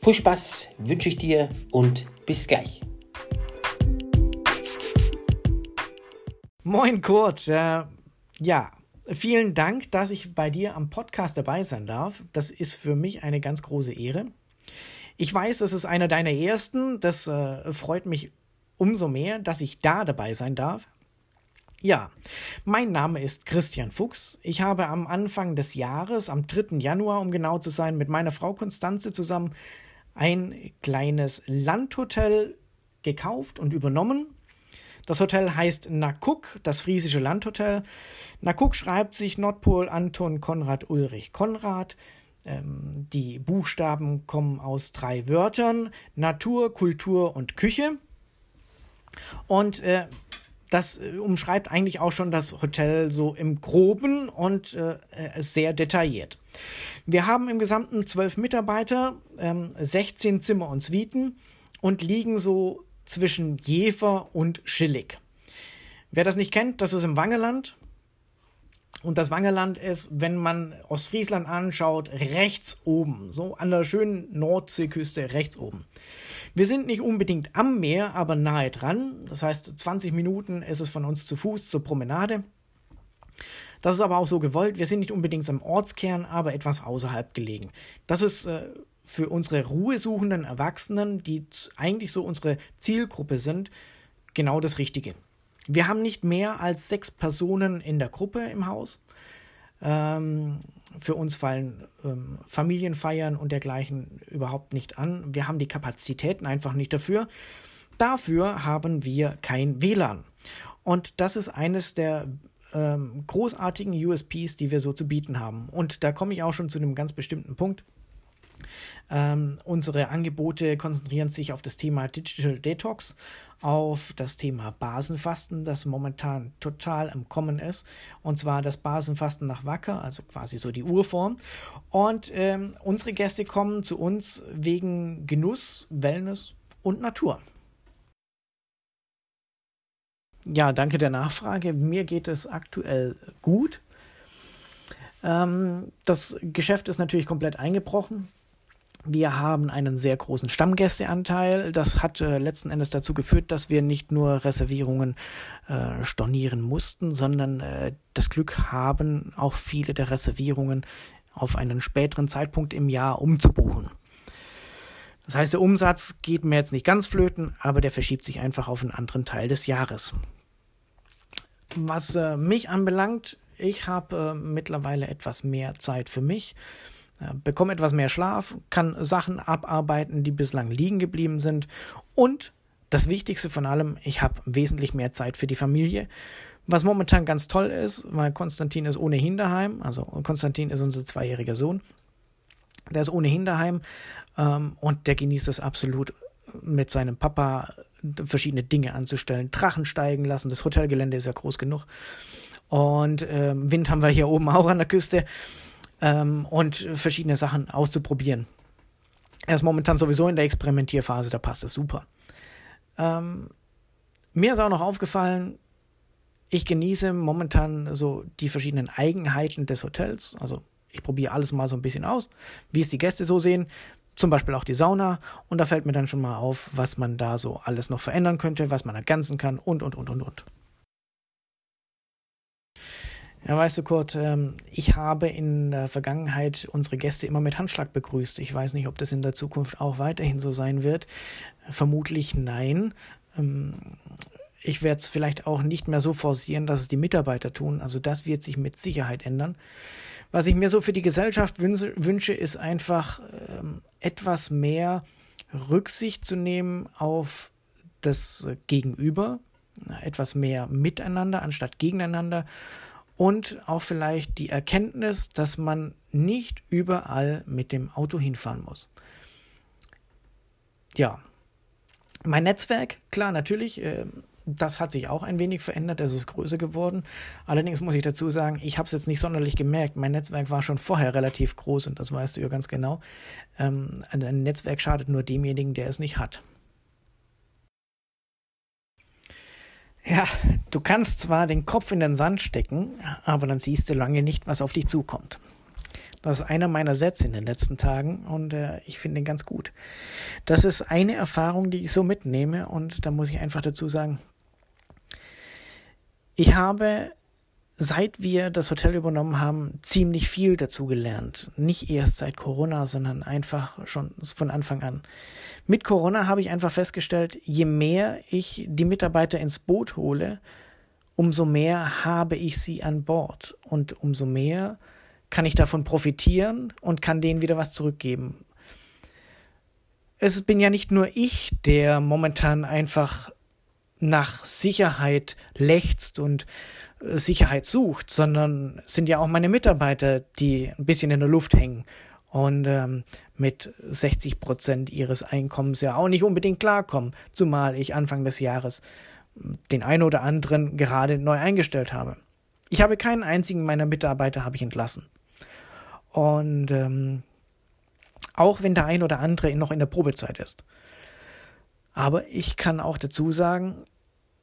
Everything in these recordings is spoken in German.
Viel Spaß wünsche ich dir und bis gleich. Moin Kurt, äh, ja, vielen Dank, dass ich bei dir am Podcast dabei sein darf. Das ist für mich eine ganz große Ehre. Ich weiß, das ist einer deiner ersten. Das äh, freut mich umso mehr, dass ich da dabei sein darf. Ja, mein Name ist Christian Fuchs. Ich habe am Anfang des Jahres, am 3. Januar, um genau zu sein, mit meiner Frau Konstanze zusammen ein kleines Landhotel gekauft und übernommen. Das Hotel heißt Nakuk, das friesische Landhotel. Nakuk schreibt sich Nordpol Anton Konrad Ulrich Konrad. Ähm, die Buchstaben kommen aus drei Wörtern: Natur, Kultur und Küche. Und äh, das äh, umschreibt eigentlich auch schon das Hotel so im groben und äh, äh sehr detailliert. Wir haben im Gesamten zwölf Mitarbeiter, ähm, 16 Zimmer und Suiten und liegen so zwischen Jever und Schillig. Wer das nicht kennt, das ist im Wangeland. Und das Wangeland ist, wenn man Ostfriesland anschaut, rechts oben, so an der schönen Nordseeküste rechts oben. Wir sind nicht unbedingt am Meer, aber nahe dran. Das heißt, 20 Minuten ist es von uns zu Fuß zur Promenade. Das ist aber auch so gewollt. Wir sind nicht unbedingt am Ortskern, aber etwas außerhalb gelegen. Das ist äh, für unsere ruhesuchenden Erwachsenen, die eigentlich so unsere Zielgruppe sind, genau das Richtige. Wir haben nicht mehr als sechs Personen in der Gruppe im Haus. Ähm, für uns fallen ähm, Familienfeiern und dergleichen überhaupt nicht an. Wir haben die Kapazitäten einfach nicht dafür. Dafür haben wir kein WLAN. Und das ist eines der ähm, großartigen USPs, die wir so zu bieten haben. Und da komme ich auch schon zu einem ganz bestimmten Punkt. Ähm, unsere Angebote konzentrieren sich auf das Thema Digital Detox, auf das Thema Basenfasten, das momentan total im Kommen ist. Und zwar das Basenfasten nach Wacker, also quasi so die Urform. Und ähm, unsere Gäste kommen zu uns wegen Genuss, Wellness und Natur. Ja, danke der Nachfrage. Mir geht es aktuell gut. Ähm, das Geschäft ist natürlich komplett eingebrochen. Wir haben einen sehr großen Stammgästeanteil. Das hat äh, letzten Endes dazu geführt, dass wir nicht nur Reservierungen äh, stornieren mussten, sondern äh, das Glück haben, auch viele der Reservierungen auf einen späteren Zeitpunkt im Jahr umzubuchen. Das heißt, der Umsatz geht mir jetzt nicht ganz flöten, aber der verschiebt sich einfach auf einen anderen Teil des Jahres. Was äh, mich anbelangt, ich habe äh, mittlerweile etwas mehr Zeit für mich, bekomme etwas mehr Schlaf, kann Sachen abarbeiten, die bislang liegen geblieben sind und das Wichtigste von allem, ich habe wesentlich mehr Zeit für die Familie. Was momentan ganz toll ist, weil Konstantin ist ohnehin daheim, also Konstantin ist unser zweijähriger Sohn, der ist ohnehin daheim ähm, und der genießt es absolut mit seinem Papa verschiedene Dinge anzustellen, Drachen steigen lassen. Das Hotelgelände ist ja groß genug. Und ähm, Wind haben wir hier oben auch an der Küste. Ähm, und verschiedene Sachen auszuprobieren. Er ist momentan sowieso in der Experimentierphase, da passt es super. Ähm, mir ist auch noch aufgefallen, ich genieße momentan so die verschiedenen Eigenheiten des Hotels. Also ich probiere alles mal so ein bisschen aus, wie es die Gäste so sehen zum Beispiel auch die Sauna. Und da fällt mir dann schon mal auf, was man da so alles noch verändern könnte, was man ergänzen kann und, und, und, und, und. Ja, weißt du, Kurt, ähm, ich habe in der Vergangenheit unsere Gäste immer mit Handschlag begrüßt. Ich weiß nicht, ob das in der Zukunft auch weiterhin so sein wird. Vermutlich nein. Ähm, ich werde es vielleicht auch nicht mehr so forcieren, dass es die Mitarbeiter tun. Also das wird sich mit Sicherheit ändern. Was ich mir so für die Gesellschaft wünsche, ist einfach ähm, etwas mehr Rücksicht zu nehmen auf das Gegenüber, etwas mehr miteinander anstatt gegeneinander und auch vielleicht die Erkenntnis, dass man nicht überall mit dem Auto hinfahren muss. ja, mein Netzwerk, klar, natürlich, äh, das hat sich auch ein wenig verändert, es ist größer geworden. Allerdings muss ich dazu sagen, ich habe es jetzt nicht sonderlich gemerkt. Mein Netzwerk war schon vorher relativ groß und das weißt du ja ganz genau. Ähm, ein Netzwerk schadet nur demjenigen, der es nicht hat. Ja, du kannst zwar den Kopf in den Sand stecken, aber dann siehst du lange nicht, was auf dich zukommt. Das ist einer meiner Sätze in den letzten Tagen und äh, ich finde ihn ganz gut. Das ist eine Erfahrung, die ich so mitnehme und da muss ich einfach dazu sagen, ich habe, seit wir das Hotel übernommen haben, ziemlich viel dazu gelernt. Nicht erst seit Corona, sondern einfach schon von Anfang an. Mit Corona habe ich einfach festgestellt, je mehr ich die Mitarbeiter ins Boot hole, umso mehr habe ich sie an Bord und umso mehr kann ich davon profitieren und kann denen wieder was zurückgeben. Es bin ja nicht nur ich, der momentan einfach nach Sicherheit lechzt und Sicherheit sucht, sondern sind ja auch meine Mitarbeiter, die ein bisschen in der Luft hängen und ähm, mit 60 Prozent ihres Einkommens ja auch nicht unbedingt klarkommen, zumal ich Anfang des Jahres den einen oder anderen gerade neu eingestellt habe. Ich habe keinen einzigen meiner Mitarbeiter habe ich entlassen. Und ähm, auch wenn der ein oder andere noch in der Probezeit ist. Aber ich kann auch dazu sagen,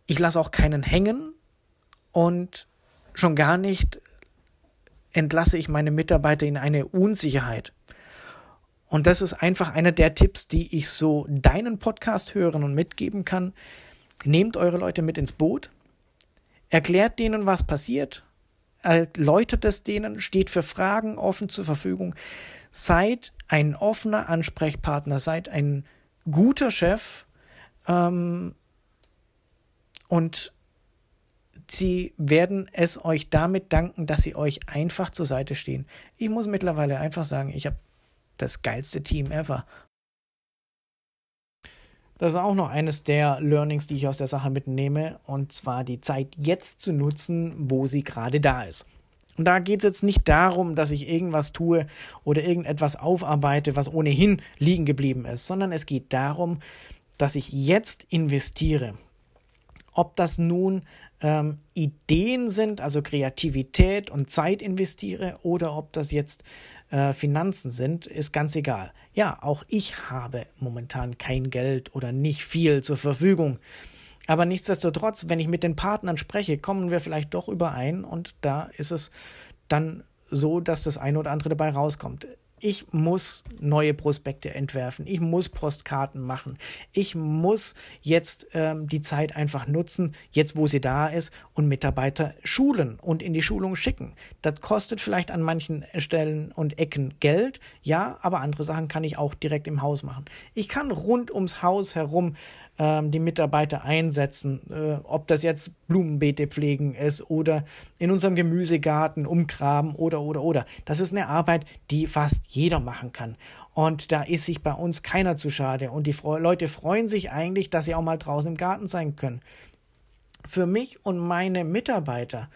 ich lasse auch keinen hängen und schon gar nicht entlasse ich meine Mitarbeiter in eine Unsicherheit. Und das ist einfach einer der Tipps, die ich so deinen Podcast hören und mitgeben kann. Nehmt eure Leute mit ins Boot, erklärt denen, was passiert, erläutert es denen, steht für Fragen offen zur Verfügung. Seid ein offener Ansprechpartner, seid ein guter Chef ähm, und sie werden es euch damit danken, dass sie euch einfach zur Seite stehen. Ich muss mittlerweile einfach sagen, ich habe das geilste Team ever. Das ist auch noch eines der Learnings, die ich aus der Sache mitnehme, und zwar die Zeit jetzt zu nutzen, wo sie gerade da ist. Und da geht es jetzt nicht darum, dass ich irgendwas tue oder irgendetwas aufarbeite, was ohnehin liegen geblieben ist, sondern es geht darum, dass ich jetzt investiere. Ob das nun ähm, Ideen sind, also Kreativität und Zeit investiere, oder ob das jetzt äh, Finanzen sind, ist ganz egal. Ja, auch ich habe momentan kein Geld oder nicht viel zur Verfügung. Aber nichtsdestotrotz, wenn ich mit den Partnern spreche, kommen wir vielleicht doch überein und da ist es dann so, dass das eine oder andere dabei rauskommt ich muss neue Prospekte entwerfen, ich muss Postkarten machen, ich muss jetzt ähm, die Zeit einfach nutzen, jetzt wo sie da ist, und Mitarbeiter schulen und in die Schulung schicken. Das kostet vielleicht an manchen Stellen und Ecken Geld, ja, aber andere Sachen kann ich auch direkt im Haus machen. Ich kann rund ums Haus herum ähm, die Mitarbeiter einsetzen, äh, ob das jetzt Blumenbeete pflegen ist oder in unserem Gemüsegarten umgraben oder oder oder. Das ist eine Arbeit, die fast jeder machen kann. Und da ist sich bei uns keiner zu schade. Und die Fre Leute freuen sich eigentlich, dass sie auch mal draußen im Garten sein können. Für mich und meine Mitarbeiter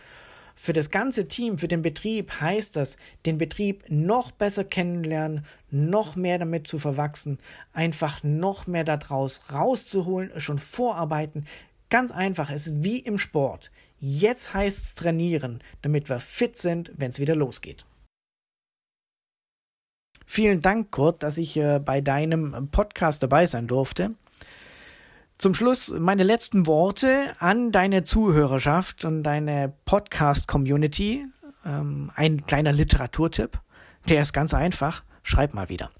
für das ganze Team, für den Betrieb heißt das, den Betrieb noch besser kennenlernen, noch mehr damit zu verwachsen, einfach noch mehr daraus rauszuholen, schon vorarbeiten. Ganz einfach, es ist wie im Sport. Jetzt heißt es trainieren, damit wir fit sind, wenn es wieder losgeht. Vielen Dank, Kurt, dass ich äh, bei deinem Podcast dabei sein durfte. Zum Schluss meine letzten Worte an deine Zuhörerschaft und deine Podcast-Community. Ähm, ein kleiner Literaturtipp. Der ist ganz einfach. Schreib mal wieder.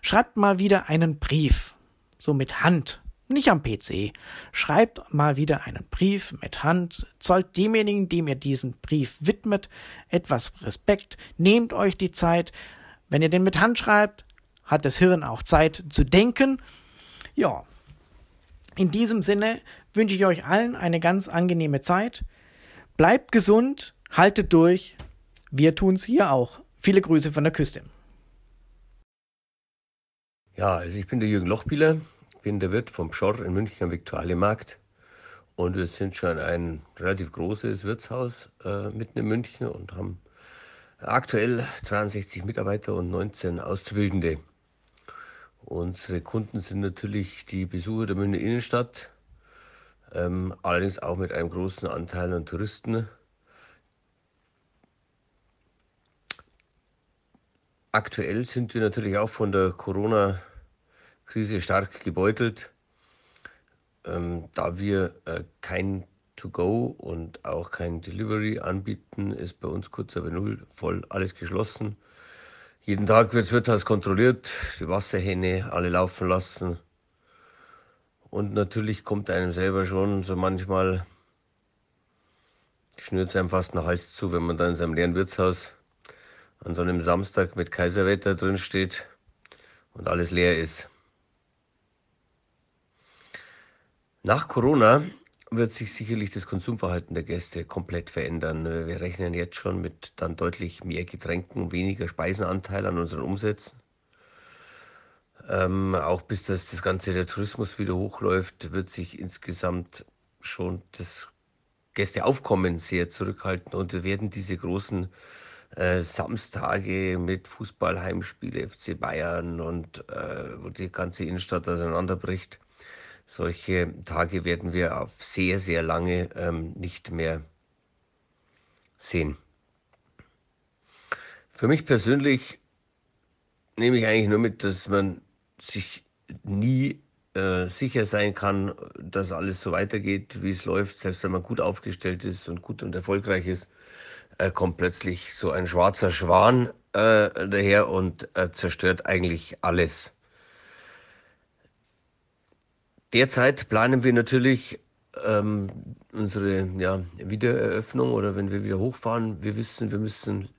Schreibt mal wieder einen Brief. So mit Hand. Nicht am PC. Schreibt mal wieder einen Brief mit Hand. Zollt demjenigen, dem ihr diesen Brief widmet, etwas Respekt. Nehmt euch die Zeit. Wenn ihr den mit Hand schreibt, hat das Hirn auch Zeit zu denken. Ja, in diesem Sinne wünsche ich euch allen eine ganz angenehme Zeit. Bleibt gesund, haltet durch. Wir tun's hier auch. Viele Grüße von der Küste. Ja, also ich bin der Jürgen Lochbieler, bin der Wirt vom Schorr in München am Viktualienmarkt. Und wir sind schon ein relativ großes Wirtshaus äh, mitten in München und haben aktuell 62 Mitarbeiter und 19 Auszubildende. Unsere Kunden sind natürlich die Besucher der Münchner Innenstadt, ähm, allerdings auch mit einem großen Anteil an Touristen. Aktuell sind wir natürlich auch von der Corona-Krise stark gebeutelt, ähm, da wir äh, kein To-Go und auch kein Delivery anbieten, ist bei uns kurz aber null voll alles geschlossen. Jeden Tag wird das Wirtshaus kontrolliert, die Wasserhähne alle laufen lassen. Und natürlich kommt einem selber schon so manchmal, schnürt es einem fast den Hals zu, wenn man da in seinem leeren Wirtshaus an so einem Samstag mit Kaiserwetter drin steht und alles leer ist. Nach Corona wird sich sicherlich das Konsumverhalten der Gäste komplett verändern. Wir rechnen jetzt schon mit dann deutlich mehr Getränken, weniger Speisenanteil an unseren Umsätzen. Ähm, auch bis das, das Ganze der Tourismus wieder hochläuft, wird sich insgesamt schon das Gästeaufkommen sehr zurückhalten und wir werden diese großen äh, Samstage mit Fußballheimspiele FC Bayern und äh, wo die ganze Innenstadt auseinanderbricht, solche Tage werden wir auf sehr, sehr lange ähm, nicht mehr sehen. Für mich persönlich nehme ich eigentlich nur mit, dass man sich nie äh, sicher sein kann, dass alles so weitergeht, wie es läuft. Selbst wenn man gut aufgestellt ist und gut und erfolgreich ist, äh, kommt plötzlich so ein schwarzer Schwan äh, daher und äh, zerstört eigentlich alles. Derzeit planen wir natürlich ähm, unsere ja, Wiedereröffnung oder wenn wir wieder hochfahren. Wir wissen, wir müssen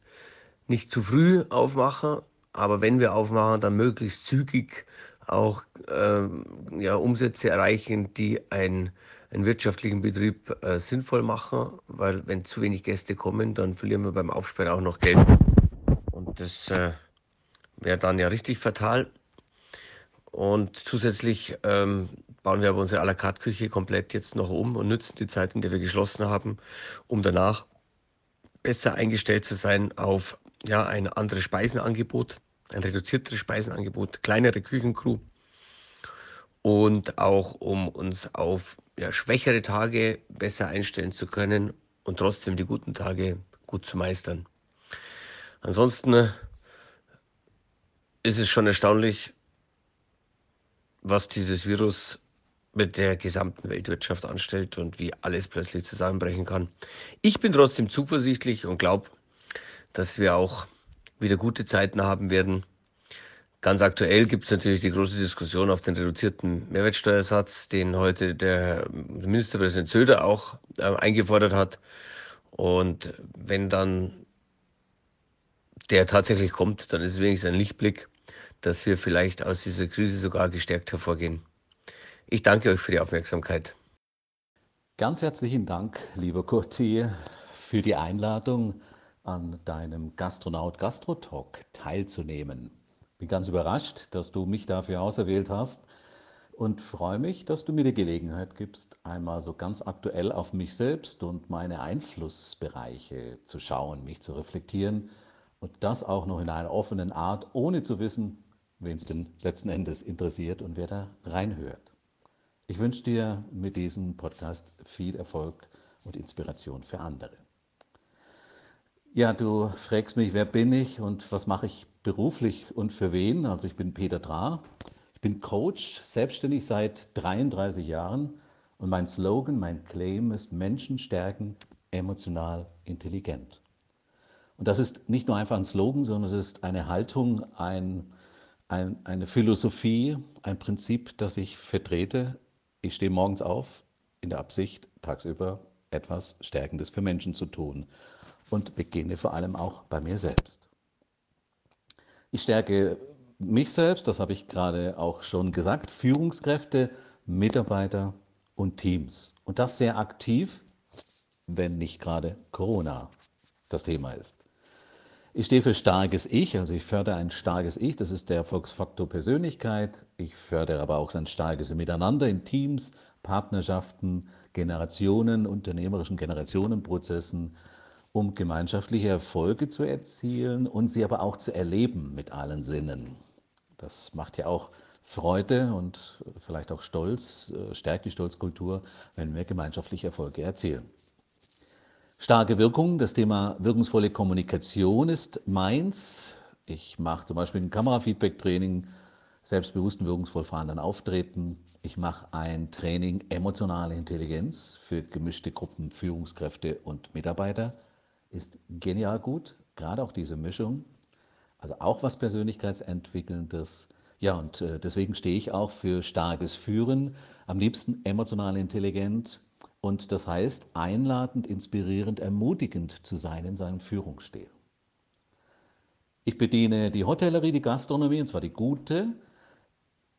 nicht zu früh aufmachen, aber wenn wir aufmachen, dann möglichst zügig auch ähm, ja, Umsätze erreichen, die ein, einen wirtschaftlichen Betrieb äh, sinnvoll machen, weil wenn zu wenig Gäste kommen, dann verlieren wir beim Aufsperren auch noch Geld. Und das äh, wäre dann ja richtig fatal. Und zusätzlich ähm, bauen wir aber unsere à la carte Küche komplett jetzt noch um und nutzen die Zeit, in der wir geschlossen haben, um danach besser eingestellt zu sein auf ja, ein anderes Speisenangebot, ein reduzierteres Speisenangebot, kleinere Küchencrew und auch um uns auf ja, schwächere Tage besser einstellen zu können und trotzdem die guten Tage gut zu meistern. Ansonsten ist es schon erstaunlich, was dieses Virus mit der gesamten Weltwirtschaft anstellt und wie alles plötzlich zusammenbrechen kann. Ich bin trotzdem zuversichtlich und glaube, dass wir auch wieder gute Zeiten haben werden. Ganz aktuell gibt es natürlich die große Diskussion auf den reduzierten Mehrwertsteuersatz, den heute der Ministerpräsident Söder auch äh, eingefordert hat. Und wenn dann der tatsächlich kommt, dann ist es wenigstens ein Lichtblick dass wir vielleicht aus dieser Krise sogar gestärkt hervorgehen. Ich danke euch für die Aufmerksamkeit. Ganz herzlichen Dank, lieber Kurti, für die Einladung, an deinem Gastronaut Gastrotalk teilzunehmen. Bin ganz überrascht, dass du mich dafür auserwählt hast und freue mich, dass du mir die Gelegenheit gibst, einmal so ganz aktuell auf mich selbst und meine Einflussbereiche zu schauen, mich zu reflektieren und das auch noch in einer offenen Art, ohne zu wissen, wen es denn letzten Endes interessiert und wer da reinhört. Ich wünsche dir mit diesem Podcast viel Erfolg und Inspiration für andere. Ja, du fragst mich, wer bin ich und was mache ich beruflich und für wen? Also ich bin Peter Drah, ich bin Coach, selbstständig seit 33 Jahren und mein Slogan, mein Claim ist Menschen stärken, emotional intelligent. Und das ist nicht nur einfach ein Slogan, sondern es ist eine Haltung, ein, ein, eine Philosophie, ein Prinzip, das ich vertrete. Ich stehe morgens auf in der Absicht, tagsüber etwas Stärkendes für Menschen zu tun und beginne vor allem auch bei mir selbst. Ich stärke mich selbst, das habe ich gerade auch schon gesagt, Führungskräfte, Mitarbeiter und Teams. Und das sehr aktiv, wenn nicht gerade Corona das Thema ist. Ich stehe für starkes Ich, also ich fördere ein starkes Ich, das ist der Erfolgsfaktor Persönlichkeit. Ich fördere aber auch ein starkes Miteinander in Teams, Partnerschaften, Generationen, unternehmerischen Generationenprozessen, um gemeinschaftliche Erfolge zu erzielen und sie aber auch zu erleben mit allen Sinnen. Das macht ja auch Freude und vielleicht auch Stolz, äh, stärkt die Stolzkultur, wenn wir gemeinschaftliche Erfolge erzielen. Starke Wirkung, das Thema wirkungsvolle Kommunikation ist meins. Ich mache zum Beispiel ein Kamerafeedback-Training, selbstbewussten, wirkungsvoll fahrenden Auftreten. Ich mache ein Training emotionale Intelligenz für gemischte Gruppen, Führungskräfte und Mitarbeiter. Ist genial gut, gerade auch diese Mischung. Also auch was Persönlichkeitsentwickelndes. Ja, und äh, deswegen stehe ich auch für starkes Führen, am liebsten emotional intelligent, und das heißt, einladend, inspirierend, ermutigend zu sein in seinem Führungsstil. Ich bediene die Hotellerie, die Gastronomie, und zwar die gute.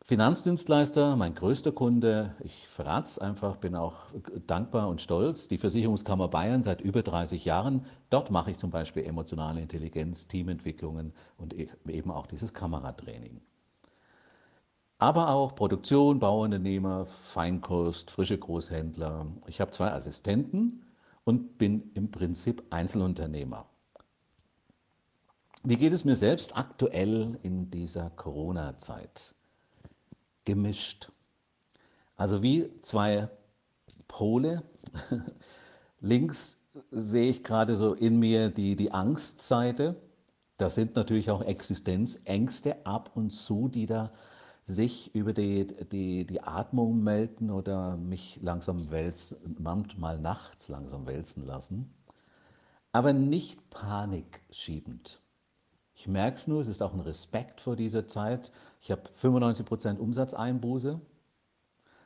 Finanzdienstleister, mein größter Kunde, ich verrate es einfach, bin auch dankbar und stolz. Die Versicherungskammer Bayern seit über 30 Jahren. Dort mache ich zum Beispiel emotionale Intelligenz, Teamentwicklungen und e-, eben auch dieses Kameratraining aber auch Produktion, Bauunternehmer, Feinkost, frische Großhändler. Ich habe zwei Assistenten und bin im Prinzip Einzelunternehmer. Wie geht es mir selbst aktuell in dieser Corona-Zeit? Gemischt. Also wie zwei Pole. Links sehe ich gerade so in mir die, die Angstseite. Das sind natürlich auch Existenzängste ab und zu, die da sich über die, die, die Atmung melden oder mich langsam wälzen, manchmal nachts langsam wälzen lassen, aber nicht panikschiebend. Ich merke es nur, es ist auch ein Respekt vor dieser Zeit. Ich habe 95% Umsatzeinbuße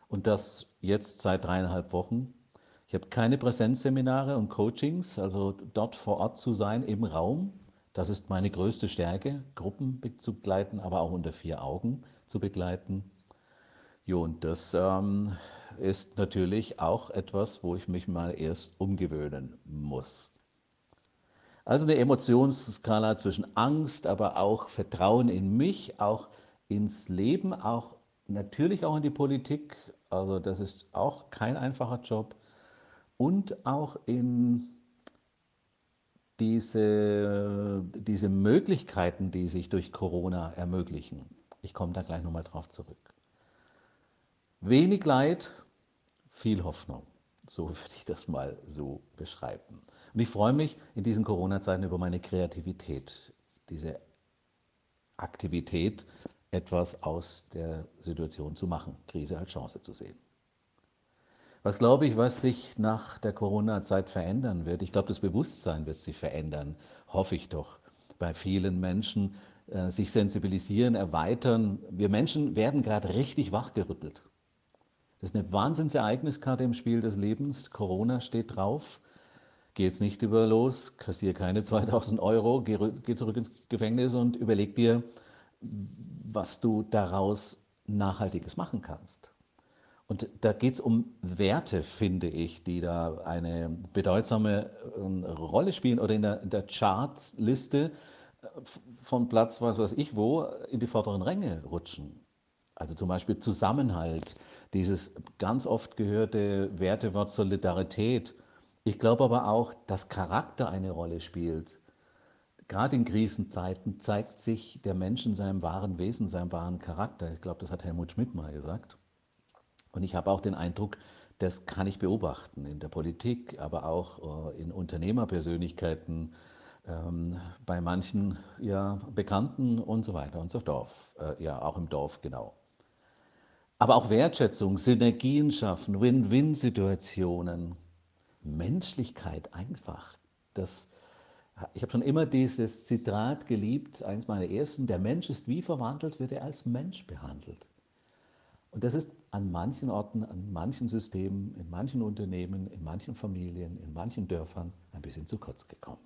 und das jetzt seit dreieinhalb Wochen. Ich habe keine Präsenzseminare und Coachings, also dort vor Ort zu sein im Raum. Das ist meine größte Stärke, Gruppen zu begleiten, aber auch unter vier Augen zu begleiten. Jo, und das ähm, ist natürlich auch etwas, wo ich mich mal erst umgewöhnen muss. Also eine Emotionsskala zwischen Angst, aber auch Vertrauen in mich, auch ins Leben, auch natürlich auch in die Politik. Also das ist auch kein einfacher Job. Und auch in diese, diese Möglichkeiten, die sich durch Corona ermöglichen. Ich komme da gleich nochmal drauf zurück. Wenig Leid, viel Hoffnung. So würde ich das mal so beschreiben. Und ich freue mich in diesen Corona-Zeiten über meine Kreativität, diese Aktivität, etwas aus der Situation zu machen, Krise als Chance zu sehen. Was glaube ich, was sich nach der Corona-Zeit verändern wird? Ich glaube, das Bewusstsein wird sich verändern, hoffe ich doch, bei vielen Menschen, äh, sich sensibilisieren, erweitern. Wir Menschen werden gerade richtig wachgerüttelt. Das ist eine Wahnsinnsereigniskarte im Spiel des Lebens. Corona steht drauf. Geh jetzt nicht über los, kassier keine 2000 Euro, geh, geh zurück ins Gefängnis und überleg dir, was du daraus Nachhaltiges machen kannst. Und da geht es um Werte, finde ich, die da eine bedeutsame ähm, Rolle spielen oder in der, in der Chartsliste äh, von Platz, was weiß ich wo, in die vorderen Ränge rutschen. Also zum Beispiel Zusammenhalt, dieses ganz oft gehörte Wertewort Solidarität. Ich glaube aber auch, dass Charakter eine Rolle spielt. Gerade in Krisenzeiten zeigt sich der Mensch in seinem wahren Wesen, seinem wahren Charakter. Ich glaube, das hat Helmut Schmidt mal gesagt. Und ich habe auch den Eindruck, das kann ich beobachten in der Politik, aber auch äh, in Unternehmerpersönlichkeiten, ähm, bei manchen ja, Bekannten und so weiter und so Dorf, äh, ja auch im Dorf genau. Aber auch Wertschätzung, Synergien schaffen, Win-Win-Situationen, Menschlichkeit einfach. Das, ich habe schon immer dieses Zitat geliebt, eines meiner ersten, der Mensch ist wie verwandelt, wird er als Mensch behandelt. Und das ist an manchen Orten, an manchen Systemen, in manchen Unternehmen, in manchen Familien, in manchen Dörfern ein bisschen zu kurz gekommen.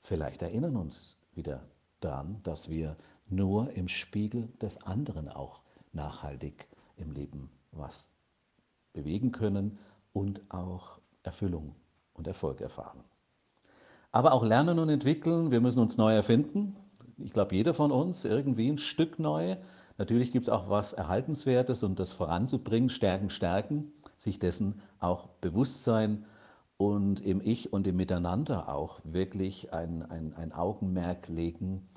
Vielleicht erinnern uns wieder daran, dass wir nur im Spiegel des anderen auch nachhaltig im Leben was bewegen können und auch Erfüllung und Erfolg erfahren. Aber auch lernen und entwickeln, wir müssen uns neu erfinden. Ich glaube, jeder von uns irgendwie ein Stück neu Natürlich gibt es auch was Erhaltenswertes und das voranzubringen, stärken, stärken, sich dessen auch bewusst sein und im Ich und im Miteinander auch wirklich ein, ein, ein Augenmerk legen,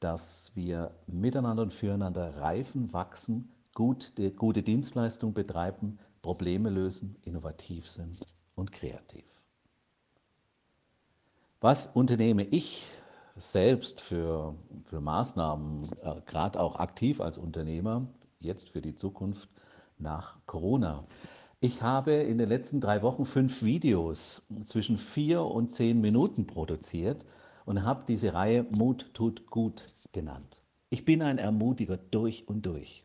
dass wir miteinander und füreinander reifen, wachsen, gut, gute Dienstleistung betreiben, Probleme lösen, innovativ sind und kreativ. Was unternehme ich selbst für, für Maßnahmen, äh, gerade auch aktiv als Unternehmer, jetzt für die Zukunft nach Corona? Ich habe in den letzten drei Wochen fünf Videos zwischen vier und zehn Minuten produziert und habe diese Reihe Mut tut gut genannt. Ich bin ein Ermutiger durch und durch.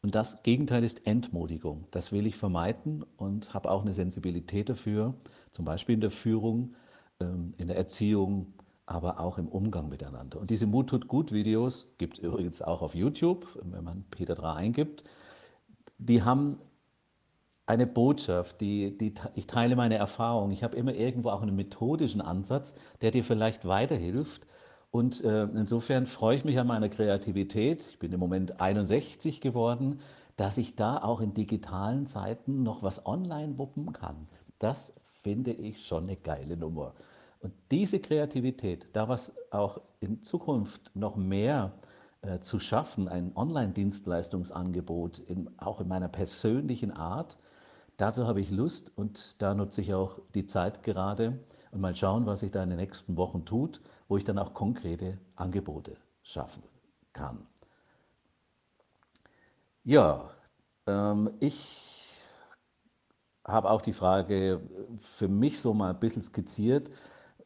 Und das Gegenteil ist Entmutigung. Das will ich vermeiden und habe auch eine Sensibilität dafür, zum Beispiel in der Führung, ähm, in der Erziehung, aber auch im Umgang miteinander. Und diese Mut tut gut Videos gibt es übrigens auch auf YouTube, wenn man Peter Dra eingibt. Die haben eine Botschaft, die, die, ich teile meine Erfahrung. Ich habe immer irgendwo auch einen methodischen Ansatz, der dir vielleicht weiterhilft. Und äh, insofern freue ich mich an meiner Kreativität. Ich bin im Moment 61 geworden, dass ich da auch in digitalen Zeiten noch was online wuppen kann. Das finde ich schon eine geile Nummer. Und diese Kreativität, da was auch in Zukunft noch mehr äh, zu schaffen, ein Online-Dienstleistungsangebot, in, auch in meiner persönlichen Art, dazu habe ich Lust und da nutze ich auch die Zeit gerade und mal schauen, was sich da in den nächsten Wochen tut, wo ich dann auch konkrete Angebote schaffen kann. Ja, ähm, ich habe auch die Frage für mich so mal ein bisschen skizziert,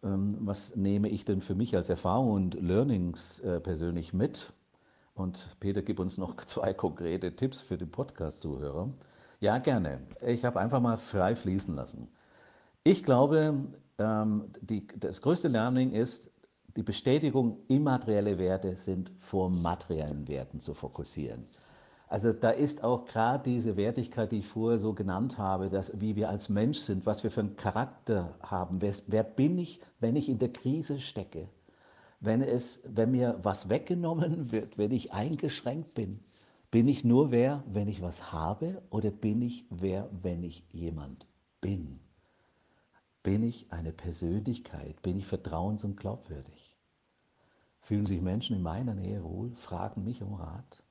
was nehme ich denn für mich als Erfahrung und Learnings äh, persönlich mit? Und Peter, gib uns noch zwei konkrete Tipps für den Podcast-Zuhörer. Ja, gerne. Ich habe einfach mal frei fließen lassen. Ich glaube, ähm, die, das größte Learning ist, die Bestätigung, immaterielle Werte sind vor materiellen Werten zu fokussieren. Also da ist auch gerade diese Wertigkeit, die ich vorher so genannt habe, dass, wie wir als Mensch sind, was wir für einen Charakter haben. Wer, wer bin ich, wenn ich in der Krise stecke? Wenn, es, wenn mir was weggenommen wird, wenn ich eingeschränkt bin? Bin ich nur wer, wenn ich was habe oder bin ich wer, wenn ich jemand bin? Bin ich eine Persönlichkeit? Bin ich vertrauens- und glaubwürdig? Fühlen sich Menschen in meiner Nähe wohl, fragen mich um Rat?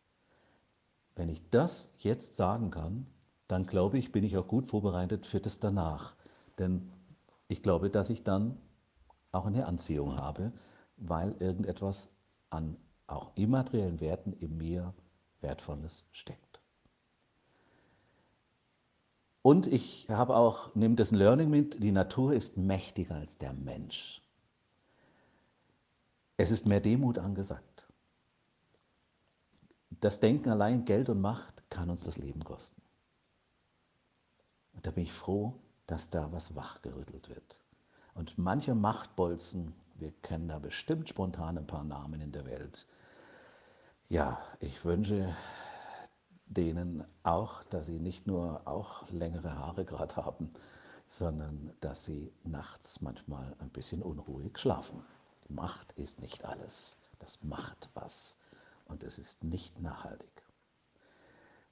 Wenn ich das jetzt sagen kann, dann glaube ich, bin ich auch gut vorbereitet für das danach. Denn ich glaube, dass ich dann auch eine Anziehung habe, weil irgendetwas an auch immateriellen Werten in mir Wertvolles steckt. Und ich habe auch, nehme das Learning mit, die Natur ist mächtiger als der Mensch. Es ist mehr Demut angesagt das Denken allein, Geld und Macht kann uns das Leben kosten. Und da bin ich froh, dass da was wachgerüttelt wird. Und mancher Machtbolzen, wir kennen da bestimmt spontan ein paar Namen in der Welt. Ja, ich wünsche denen auch, dass sie nicht nur auch längere Haare gerade haben, sondern dass sie nachts manchmal ein bisschen unruhig schlafen. Macht ist nicht alles. Das macht was und es ist nicht nachhaltig.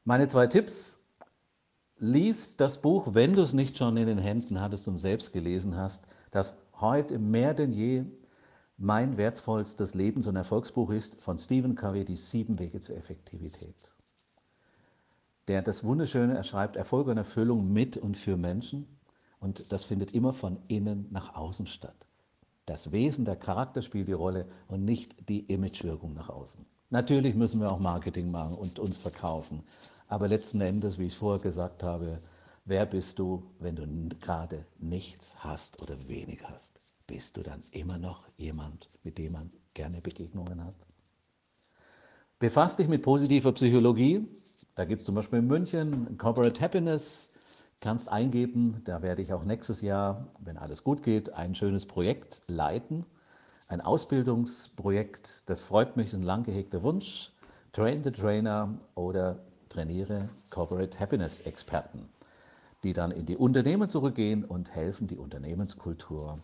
Meine zwei Tipps. Lies das Buch, wenn du es nicht schon in den Händen hattest und selbst gelesen hast, das heute mehr denn je mein wertvollstes Lebens- und Erfolgsbuch ist, von Stephen Covey, Die sieben Wege zur Effektivität. Der das Wunderschöne, er schreibt Erfolg und Erfüllung mit und für Menschen und das findet immer von innen nach außen statt. Das Wesen, der Charakter spielt die Rolle und nicht die Imagewirkung nach außen. Natürlich müssen wir auch Marketing machen und uns verkaufen. Aber letzten Endes, wie ich vorher gesagt habe, wer bist du, wenn du gerade nichts hast oder wenig hast? Bist du dann immer noch jemand, mit dem man gerne Begegnungen hat? Befasst dich mit positiver Psychologie. Da gibt es zum Beispiel in München Corporate Happiness. Kannst eingeben, da werde ich auch nächstes Jahr, wenn alles gut geht, ein schönes Projekt leiten ein Ausbildungsprojekt, das freut mich, ein lang gehegter Wunsch. Train the Trainer oder trainiere Corporate Happiness Experten, die dann in die Unternehmen zurückgehen und helfen, die Unternehmenskultur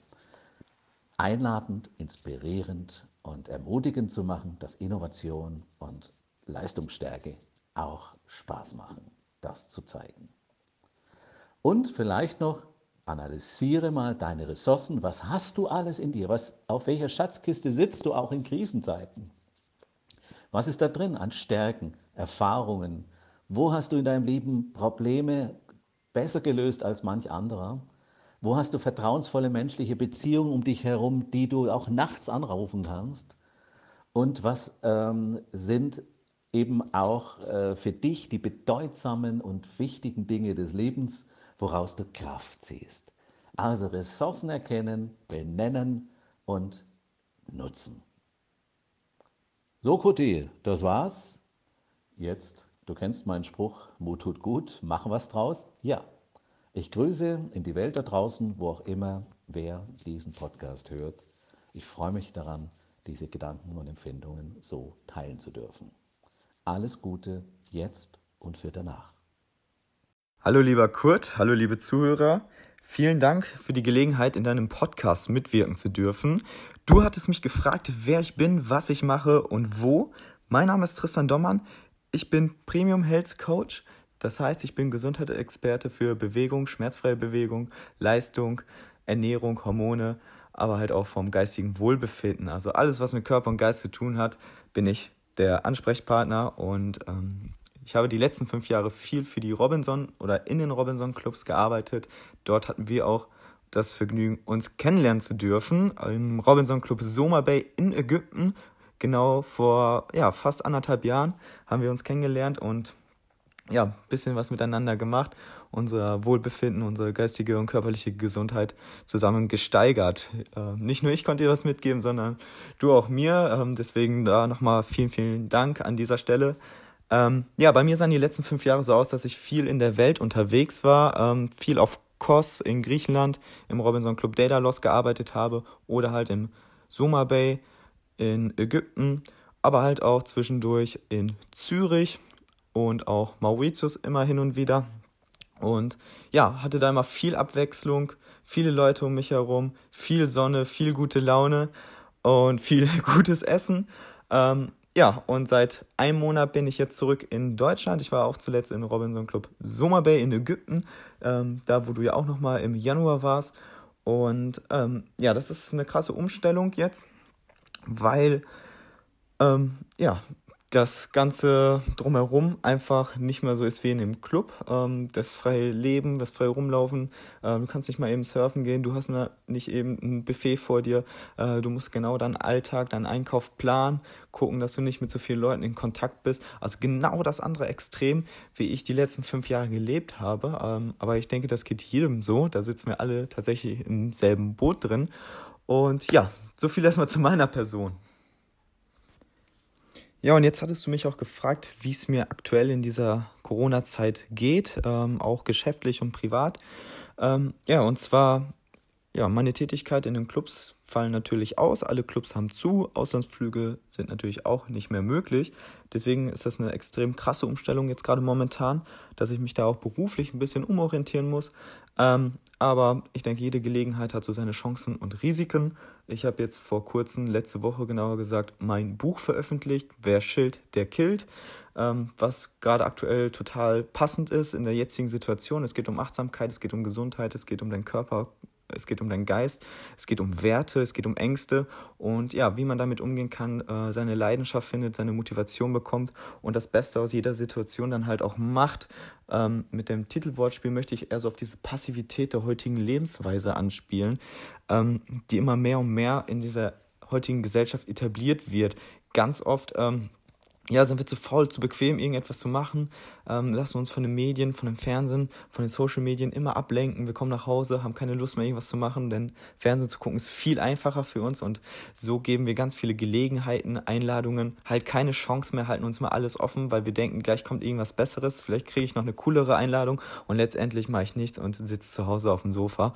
einladend, inspirierend und ermutigend zu machen, dass Innovation und Leistungsstärke auch Spaß machen, das zu zeigen. Und vielleicht noch Analysiere mal deine Ressourcen. Was hast du alles in dir? Was, auf welcher Schatzkiste sitzt du auch in Krisenzeiten? Was ist da drin an Stärken, Erfahrungen? Wo hast du in deinem Leben Probleme besser gelöst als manch anderer? Wo hast du vertrauensvolle menschliche Beziehungen um dich herum, die du auch nachts anrufen kannst? Und was ähm, sind eben auch äh, für dich die bedeutsamen und wichtigen Dinge des Lebens, woraus du Kraft ziehst? Also Ressourcen erkennen, benennen und nutzen. So, Kuti, das war's. Jetzt, du kennst meinen Spruch, Mut tut gut, machen was draus. Ja, ich grüße in die Welt da draußen, wo auch immer wer diesen Podcast hört. Ich freue mich daran, diese Gedanken und Empfindungen so teilen zu dürfen. Alles Gute jetzt und für danach. Hallo lieber Kurt, hallo liebe Zuhörer. Vielen Dank für die Gelegenheit, in deinem Podcast mitwirken zu dürfen. Du hattest mich gefragt, wer ich bin, was ich mache und wo. Mein Name ist Tristan Dommann. Ich bin Premium Health Coach. Das heißt, ich bin Gesundheitsexperte für Bewegung, schmerzfreie Bewegung, Leistung, Ernährung, Hormone, aber halt auch vom geistigen Wohlbefinden. Also alles, was mit Körper und Geist zu tun hat, bin ich der Ansprechpartner und ähm, ich habe die letzten fünf Jahre viel für die Robinson oder in den Robinson Clubs gearbeitet. Dort hatten wir auch das Vergnügen, uns kennenlernen zu dürfen. Im Robinson Club Soma Bay in Ägypten. Genau vor ja, fast anderthalb Jahren haben wir uns kennengelernt und ja, ein bisschen was miteinander gemacht, unser Wohlbefinden, unsere geistige und körperliche Gesundheit zusammen gesteigert. Äh, nicht nur ich konnte dir was mitgeben, sondern du auch mir. Ähm, deswegen da nochmal vielen, vielen Dank an dieser Stelle. Ähm, ja, bei mir sahen die letzten fünf Jahre so aus, dass ich viel in der Welt unterwegs war, ähm, viel auf Kos in Griechenland, im Robinson Club Daedalus gearbeitet habe oder halt im Suma Bay in Ägypten, aber halt auch zwischendurch in Zürich und auch Mauritius immer hin und wieder. Und ja, hatte da immer viel Abwechslung, viele Leute um mich herum, viel Sonne, viel gute Laune und viel gutes Essen. Ähm, ja, und seit einem Monat bin ich jetzt zurück in Deutschland. Ich war auch zuletzt in Robinson Club Summer Bay in Ägypten, ähm, da wo du ja auch nochmal im Januar warst. Und ähm, ja, das ist eine krasse Umstellung jetzt, weil ähm, ja, das Ganze drumherum einfach nicht mehr so ist wie in dem Club. Ähm, das freie Leben, das freie Rumlaufen. Äh, du kannst nicht mal eben surfen gehen, du hast nicht eben ein Buffet vor dir. Äh, du musst genau deinen Alltag, deinen Einkauf planen, gucken, dass du nicht mit so vielen Leuten in Kontakt bist. Also genau das andere Extrem, wie ich die letzten fünf Jahre gelebt habe. Ähm, aber ich denke, das geht jedem so. Da sitzen wir alle tatsächlich im selben Boot drin. Und ja, so viel erstmal zu meiner Person. Ja, und jetzt hattest du mich auch gefragt, wie es mir aktuell in dieser Corona-Zeit geht, ähm, auch geschäftlich und privat. Ähm, ja, und zwar, ja, meine Tätigkeit in den Clubs fallen natürlich aus. Alle Clubs haben zu. Auslandsflüge sind natürlich auch nicht mehr möglich. Deswegen ist das eine extrem krasse Umstellung jetzt gerade momentan, dass ich mich da auch beruflich ein bisschen umorientieren muss. Ähm, aber ich denke, jede Gelegenheit hat so seine Chancen und Risiken. Ich habe jetzt vor kurzem, letzte Woche genauer gesagt, mein Buch veröffentlicht, Wer schilt, der killt, ähm, was gerade aktuell total passend ist in der jetzigen Situation. Es geht um Achtsamkeit, es geht um Gesundheit, es geht um deinen Körper, es geht um deinen Geist, es geht um Werte, es geht um Ängste und ja, wie man damit umgehen kann, äh, seine Leidenschaft findet, seine Motivation bekommt und das Beste aus jeder Situation dann halt auch macht. Ähm, mit dem Titelwortspiel möchte ich eher so auf diese Passivität der heutigen Lebensweise anspielen, ähm, die immer mehr und mehr in dieser heutigen Gesellschaft etabliert wird. Ganz oft ähm, ja, sind wir zu faul, zu bequem, irgendetwas zu machen, ähm, lassen uns von den Medien, von dem Fernsehen, von den Social Medien immer ablenken. Wir kommen nach Hause, haben keine Lust mehr, irgendwas zu machen, denn Fernsehen zu gucken ist viel einfacher für uns und so geben wir ganz viele Gelegenheiten, Einladungen, halt keine Chance mehr, halten uns mal alles offen, weil wir denken, gleich kommt irgendwas Besseres, vielleicht kriege ich noch eine coolere Einladung und letztendlich mache ich nichts und sitze zu Hause auf dem Sofa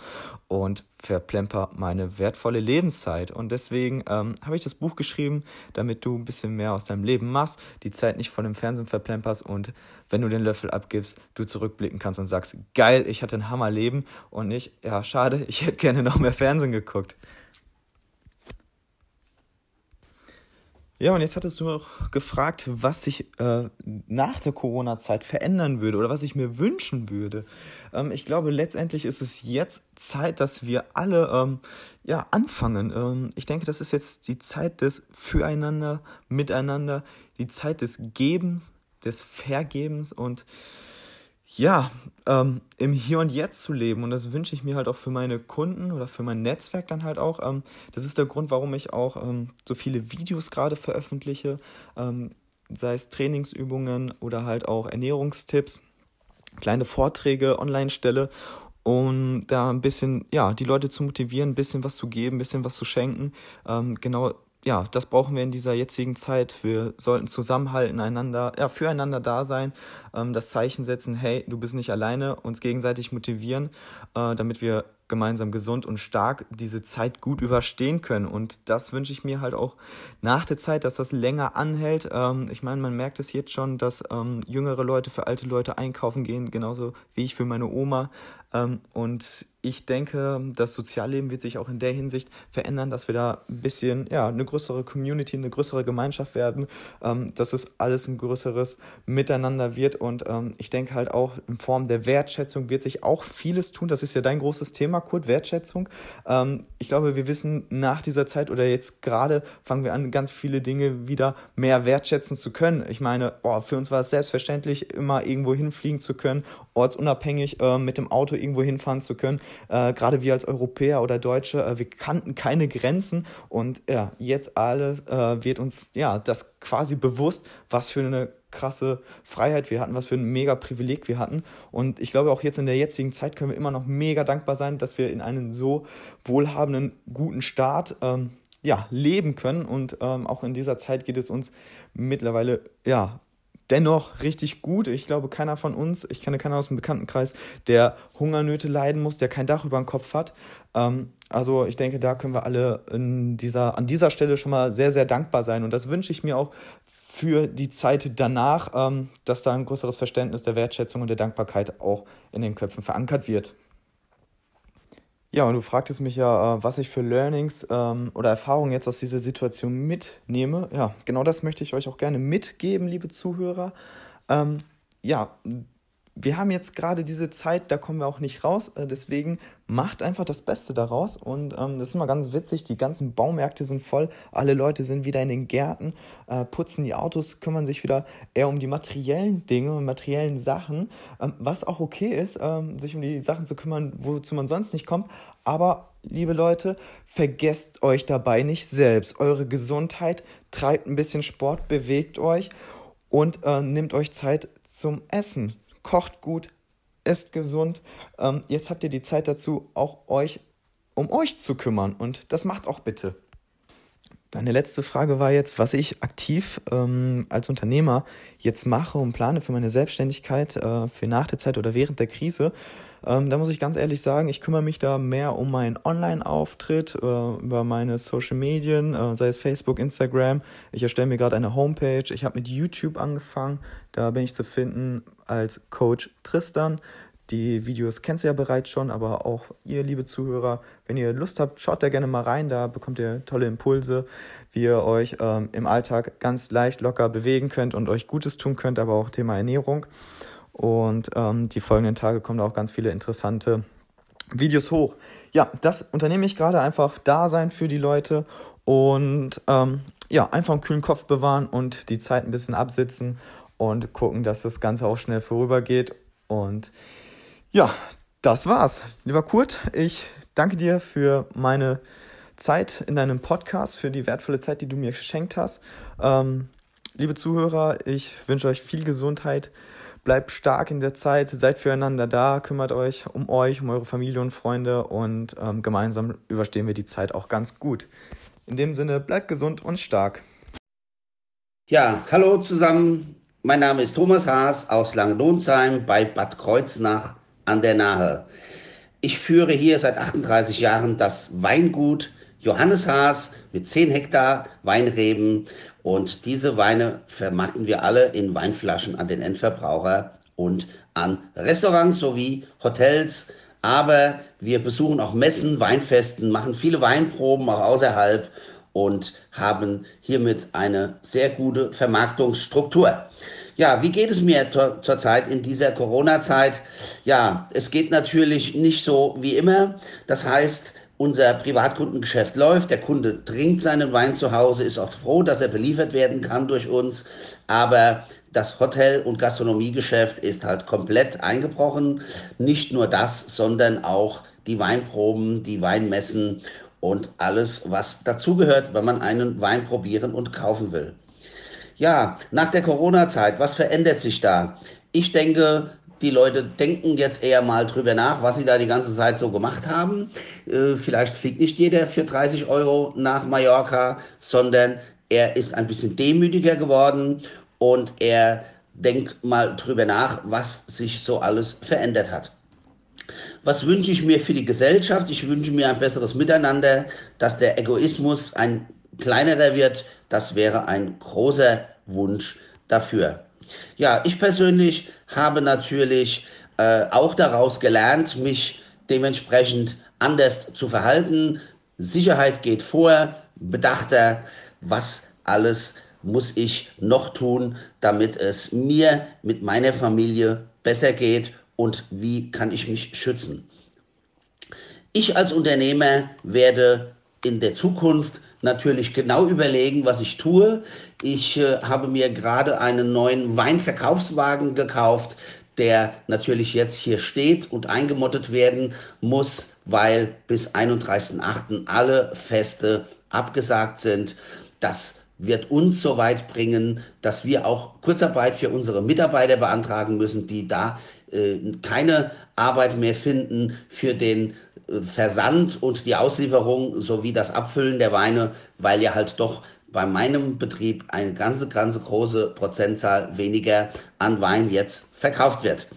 und verplemper meine wertvolle Lebenszeit. Und deswegen ähm, habe ich das Buch geschrieben, damit du ein bisschen mehr aus deinem Leben machst, die Zeit nicht vor dem Fernsehen verplemperst und wenn du den Löffel abgibst, du zurückblicken kannst und sagst, geil, ich hatte ein Hammerleben und nicht, ja, schade, ich hätte gerne noch mehr Fernsehen geguckt. Ja, und jetzt hattest du auch gefragt, was sich äh, nach der Corona-Zeit verändern würde oder was ich mir wünschen würde. Ähm, ich glaube, letztendlich ist es jetzt Zeit, dass wir alle ähm, ja, anfangen. Ähm, ich denke, das ist jetzt die Zeit des Füreinander, Miteinander, die Zeit des Gebens, des Vergebens und ja, ähm, im Hier und Jetzt zu leben. Und das wünsche ich mir halt auch für meine Kunden oder für mein Netzwerk dann halt auch. Ähm, das ist der Grund, warum ich auch ähm, so viele Videos gerade veröffentliche, ähm, sei es Trainingsübungen oder halt auch Ernährungstipps, kleine Vorträge online stelle, um da ein bisschen, ja, die Leute zu motivieren, ein bisschen was zu geben, ein bisschen was zu schenken. Ähm, genau ja, das brauchen wir in dieser jetzigen Zeit. Wir sollten zusammenhalten, einander, ja, füreinander da sein, ähm, das Zeichen setzen, hey, du bist nicht alleine, uns gegenseitig motivieren, äh, damit wir gemeinsam gesund und stark diese Zeit gut überstehen können. Und das wünsche ich mir halt auch nach der Zeit, dass das länger anhält. Ähm, ich meine, man merkt es jetzt schon, dass ähm, jüngere Leute für alte Leute einkaufen gehen, genauso wie ich für meine Oma. Ähm, und ich denke, das Sozialleben wird sich auch in der Hinsicht verändern, dass wir da ein bisschen, ja, eine größere Community, eine größere Gemeinschaft werden, ähm, dass es alles ein größeres Miteinander wird. Und ähm, ich denke halt auch in Form der Wertschätzung wird sich auch vieles tun. Das ist ja dein großes Thema, Kurt, Wertschätzung. Ähm, ich glaube, wir wissen nach dieser Zeit oder jetzt gerade fangen wir an, ganz viele Dinge wieder mehr wertschätzen zu können. Ich meine, oh, für uns war es selbstverständlich, immer irgendwo hinfliegen zu können, ortsunabhängig äh, mit dem Auto irgendwo hinfahren zu können. Äh, Gerade wir als Europäer oder Deutsche, äh, wir kannten keine Grenzen und ja, jetzt alles äh, wird uns ja das quasi bewusst, was für eine krasse Freiheit wir hatten, was für ein mega Privileg wir hatten. Und ich glaube, auch jetzt in der jetzigen Zeit können wir immer noch mega dankbar sein, dass wir in einem so wohlhabenden, guten Staat ähm, ja, leben können. Und ähm, auch in dieser Zeit geht es uns mittlerweile ja dennoch richtig gut. Ich glaube, keiner von uns, ich kenne keiner aus dem Bekanntenkreis, der Hungernöte leiden muss, der kein Dach über dem Kopf hat. Ähm, also ich denke, da können wir alle dieser, an dieser Stelle schon mal sehr, sehr dankbar sein. Und das wünsche ich mir auch für die Zeit danach, ähm, dass da ein größeres Verständnis der Wertschätzung und der Dankbarkeit auch in den Köpfen verankert wird. Ja, und du fragtest mich ja, äh, was ich für Learnings ähm, oder Erfahrungen jetzt aus dieser Situation mitnehme. Ja, genau das möchte ich euch auch gerne mitgeben, liebe Zuhörer. Ähm, ja, wir haben jetzt gerade diese Zeit, da kommen wir auch nicht raus. Äh, deswegen macht einfach das Beste daraus. Und ähm, das ist immer ganz witzig. Die ganzen Baumärkte sind voll. Alle Leute sind wieder in den Gärten, äh, putzen die Autos, kümmern sich wieder eher um die materiellen Dinge und materiellen Sachen. Ähm, was auch okay ist, ähm, sich um die Sachen zu kümmern, wozu man sonst nicht kommt. Aber liebe Leute, vergesst euch dabei nicht selbst. Eure Gesundheit, treibt ein bisschen Sport, bewegt euch und äh, nehmt euch Zeit zum Essen kocht gut, esst gesund. Ähm, jetzt habt ihr die Zeit dazu, auch euch um euch zu kümmern und das macht auch bitte. Deine letzte Frage war jetzt, was ich aktiv ähm, als Unternehmer jetzt mache und plane für meine Selbstständigkeit, äh, für nach der Zeit oder während der Krise. Ähm, da muss ich ganz ehrlich sagen, ich kümmere mich da mehr um meinen Online-Auftritt, äh, über meine Social Medien, äh, sei es Facebook, Instagram. Ich erstelle mir gerade eine Homepage. Ich habe mit YouTube angefangen. Da bin ich zu finden als Coach Tristan. Die Videos kennst du ja bereits schon, aber auch ihr, liebe Zuhörer, wenn ihr Lust habt, schaut da gerne mal rein. Da bekommt ihr tolle Impulse, wie ihr euch ähm, im Alltag ganz leicht, locker bewegen könnt und euch Gutes tun könnt, aber auch Thema Ernährung. Und ähm, die folgenden Tage kommen auch ganz viele interessante Videos hoch. Ja, das unternehme ich gerade einfach da sein für die Leute und ähm, ja, einfach einen kühlen Kopf bewahren und die Zeit ein bisschen absitzen und gucken, dass das Ganze auch schnell vorübergeht. Und ja, das war's. Lieber Kurt, ich danke dir für meine Zeit in deinem Podcast, für die wertvolle Zeit, die du mir geschenkt hast. Ähm, liebe Zuhörer, ich wünsche euch viel Gesundheit. Bleibt stark in der Zeit, seid füreinander da, kümmert euch um euch, um eure Familie und Freunde und ähm, gemeinsam überstehen wir die Zeit auch ganz gut. In dem Sinne, bleibt gesund und stark. Ja, hallo zusammen. Mein Name ist Thomas Haas aus Langenonsheim bei Bad Kreuznach an der Nahe. Ich führe hier seit 38 Jahren das Weingut Johannes Haas mit 10 Hektar Weinreben und diese Weine vermarkten wir alle in Weinflaschen an den Endverbraucher und an Restaurants sowie Hotels. Aber wir besuchen auch Messen, Weinfesten, machen viele Weinproben auch außerhalb und haben hiermit eine sehr gute Vermarktungsstruktur. Ja, wie geht es mir zurzeit in dieser Corona-Zeit? Ja, es geht natürlich nicht so wie immer. Das heißt, unser Privatkundengeschäft läuft, der Kunde trinkt seinen Wein zu Hause, ist auch froh, dass er beliefert werden kann durch uns, aber das Hotel- und Gastronomiegeschäft ist halt komplett eingebrochen. Nicht nur das, sondern auch die Weinproben, die Weinmessen und alles, was dazugehört, wenn man einen Wein probieren und kaufen will. Ja, nach der Corona-Zeit, was verändert sich da? Ich denke, die Leute denken jetzt eher mal drüber nach, was sie da die ganze Zeit so gemacht haben. Äh, vielleicht fliegt nicht jeder für 30 Euro nach Mallorca, sondern er ist ein bisschen demütiger geworden und er denkt mal drüber nach, was sich so alles verändert hat. Was wünsche ich mir für die Gesellschaft? Ich wünsche mir ein besseres Miteinander, dass der Egoismus ein kleinerer wird. Das wäre ein großer Wunsch dafür. Ja, ich persönlich habe natürlich äh, auch daraus gelernt, mich dementsprechend anders zu verhalten. Sicherheit geht vor, bedachter, was alles muss ich noch tun, damit es mir mit meiner Familie besser geht und wie kann ich mich schützen. Ich als Unternehmer werde in der Zukunft natürlich genau überlegen, was ich tue. Ich äh, habe mir gerade einen neuen Weinverkaufswagen gekauft, der natürlich jetzt hier steht und eingemottet werden muss, weil bis 31.08. alle Feste abgesagt sind. Das wird uns so weit bringen, dass wir auch Kurzarbeit für unsere Mitarbeiter beantragen müssen, die da äh, keine Arbeit mehr finden für den Versand und die Auslieferung sowie das Abfüllen der Weine, weil ja halt doch bei meinem Betrieb eine ganze, ganze große Prozentzahl weniger an Wein jetzt verkauft wird.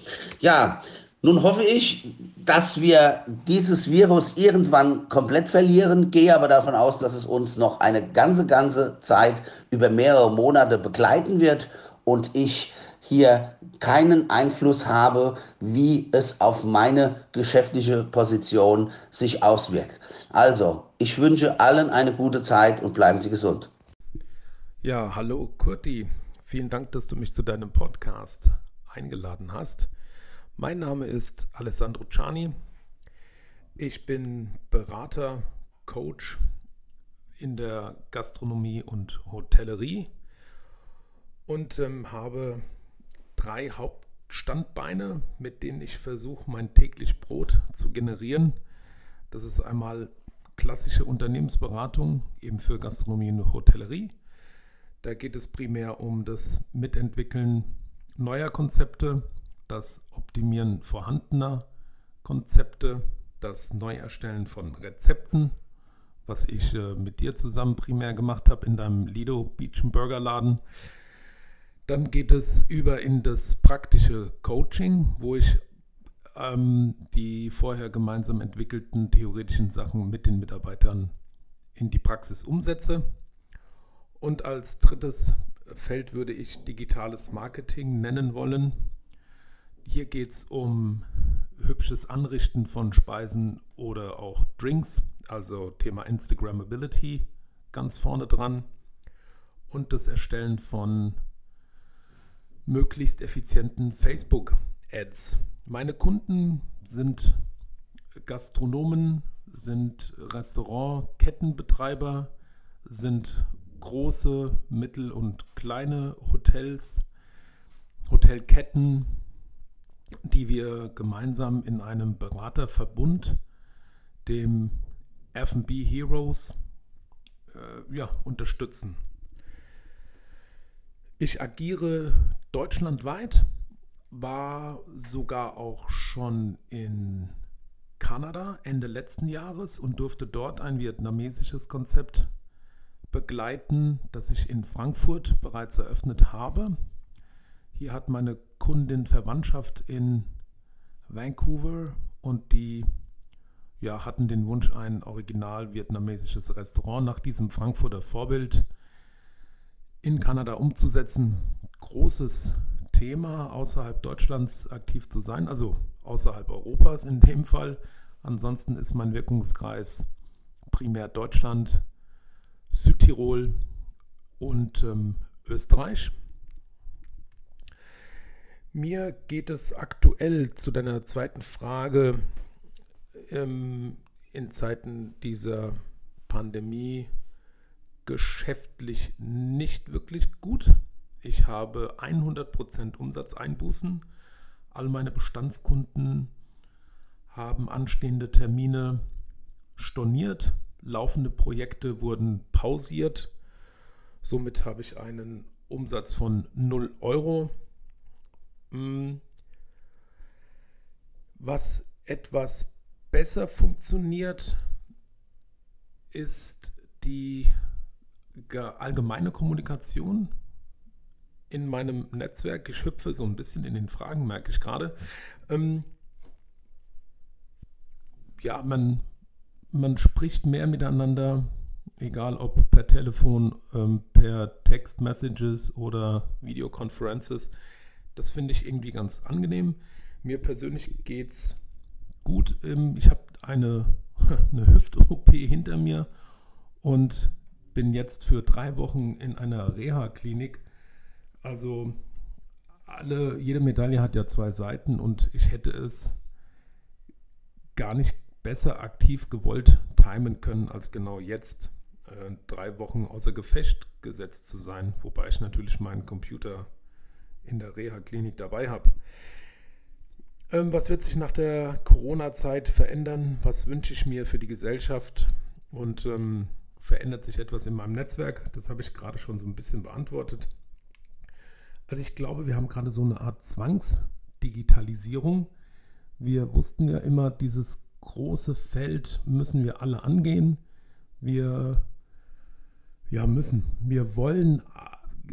Ja, nun hoffe ich, dass wir dieses Virus irgendwann komplett verlieren, gehe aber davon aus, dass es uns noch eine ganze, ganze Zeit über mehrere Monate begleiten wird und ich hier keinen Einfluss habe, wie es auf meine geschäftliche Position sich auswirkt. Also, ich wünsche allen eine gute Zeit und bleiben Sie gesund. Ja, hallo Kurti. Vielen Dank, dass du mich zu deinem Podcast eingeladen hast. Mein Name ist Alessandro Ciani. Ich bin Berater, Coach in der Gastronomie und Hotellerie und ähm, habe drei Hauptstandbeine, mit denen ich versuche, mein täglich Brot zu generieren. Das ist einmal klassische Unternehmensberatung, eben für Gastronomie und Hotellerie. Da geht es primär um das Mitentwickeln neuer Konzepte, das Optimieren vorhandener Konzepte, das Neuerstellen von Rezepten, was ich äh, mit dir zusammen primär gemacht habe in deinem Lido Beach Burger Laden. Dann geht es über in das praktische Coaching, wo ich ähm, die vorher gemeinsam entwickelten theoretischen Sachen mit den Mitarbeitern in die Praxis umsetze. Und als drittes Feld würde ich digitales Marketing nennen wollen. Hier geht es um hübsches Anrichten von Speisen oder auch Drinks, also Thema Instagrammability ganz vorne dran und das Erstellen von möglichst effizienten Facebook-Ads. Meine Kunden sind Gastronomen, sind Restaurantkettenbetreiber, sind große, mittel- und kleine Hotels, Hotelketten, die wir gemeinsam in einem Beraterverbund, dem F&B Heroes, äh, ja, unterstützen. Ich agiere deutschlandweit, war sogar auch schon in Kanada Ende letzten Jahres und durfte dort ein vietnamesisches Konzept begleiten, das ich in Frankfurt bereits eröffnet habe. Hier hat meine Kundin Verwandtschaft in Vancouver und die ja, hatten den Wunsch, ein original vietnamesisches Restaurant nach diesem Frankfurter Vorbild in Kanada umzusetzen. Großes Thema, außerhalb Deutschlands aktiv zu sein, also außerhalb Europas in dem Fall. Ansonsten ist mein Wirkungskreis primär Deutschland, Südtirol und ähm, Österreich. Mir geht es aktuell zu deiner zweiten Frage ähm, in Zeiten dieser Pandemie geschäftlich nicht wirklich gut. Ich habe 100% Umsatzeinbußen. All meine Bestandskunden haben anstehende Termine storniert. Laufende Projekte wurden pausiert. Somit habe ich einen Umsatz von 0 Euro. Hm. Was etwas besser funktioniert, ist die allgemeine Kommunikation in meinem Netzwerk. Ich hüpfe so ein bisschen in den Fragen, merke ich gerade. Ähm ja, man, man spricht mehr miteinander, egal ob per Telefon, ähm, per Text-Messages oder Videoconferences. Das finde ich irgendwie ganz angenehm. Mir persönlich geht es gut. Ähm, ich habe eine, eine Hüft-OP hinter mir und bin jetzt für drei Wochen in einer Reha-Klinik. Also alle, jede Medaille hat ja zwei Seiten und ich hätte es gar nicht besser aktiv gewollt timen können, als genau jetzt äh, drei Wochen außer Gefecht gesetzt zu sein, wobei ich natürlich meinen Computer in der Reha-Klinik dabei habe. Ähm, was wird sich nach der Corona-Zeit verändern? Was wünsche ich mir für die Gesellschaft? Und ähm, verändert sich etwas in meinem Netzwerk? Das habe ich gerade schon so ein bisschen beantwortet. Also ich glaube, wir haben gerade so eine Art Zwangsdigitalisierung. Wir wussten ja immer, dieses große Feld müssen wir alle angehen. Wir ja, müssen. Wir wollen äh,